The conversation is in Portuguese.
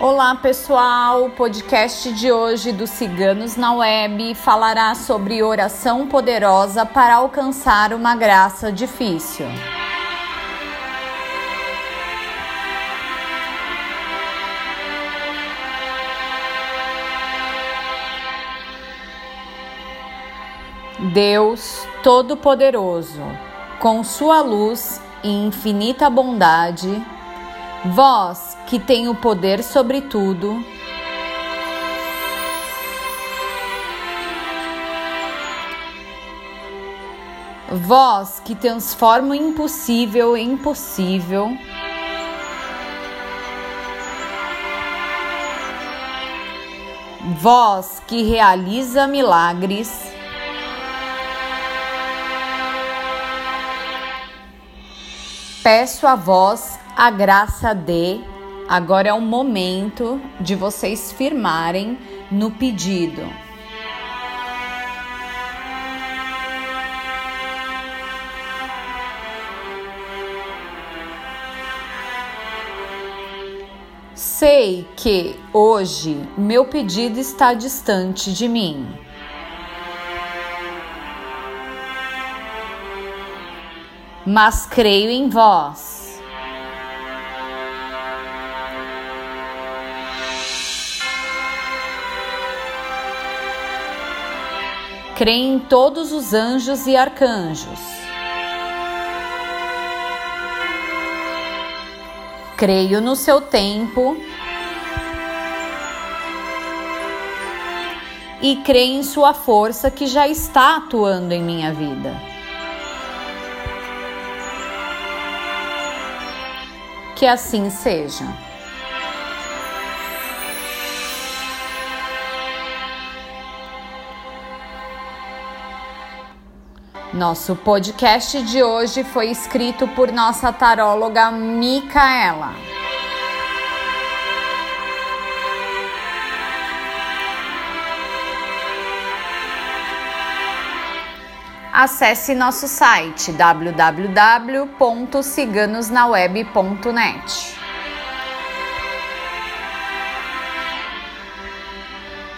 Olá pessoal, o podcast de hoje do Ciganos na Web falará sobre oração poderosa para alcançar uma graça difícil. Deus Todo-Poderoso, com Sua luz e infinita bondade, vós que tem o poder sobre tudo, vós que transforma o impossível em possível, vós que realiza milagres, peço a vós a graça de. Agora é o momento de vocês firmarem no pedido. Sei que hoje meu pedido está distante de mim. Mas creio em vós. Creio em todos os anjos e arcanjos. Creio no seu tempo. E creio em sua força que já está atuando em minha vida. Que assim seja. Nosso podcast de hoje foi escrito por nossa taróloga Micaela. Acesse nosso site www.ciganosnaweb.net.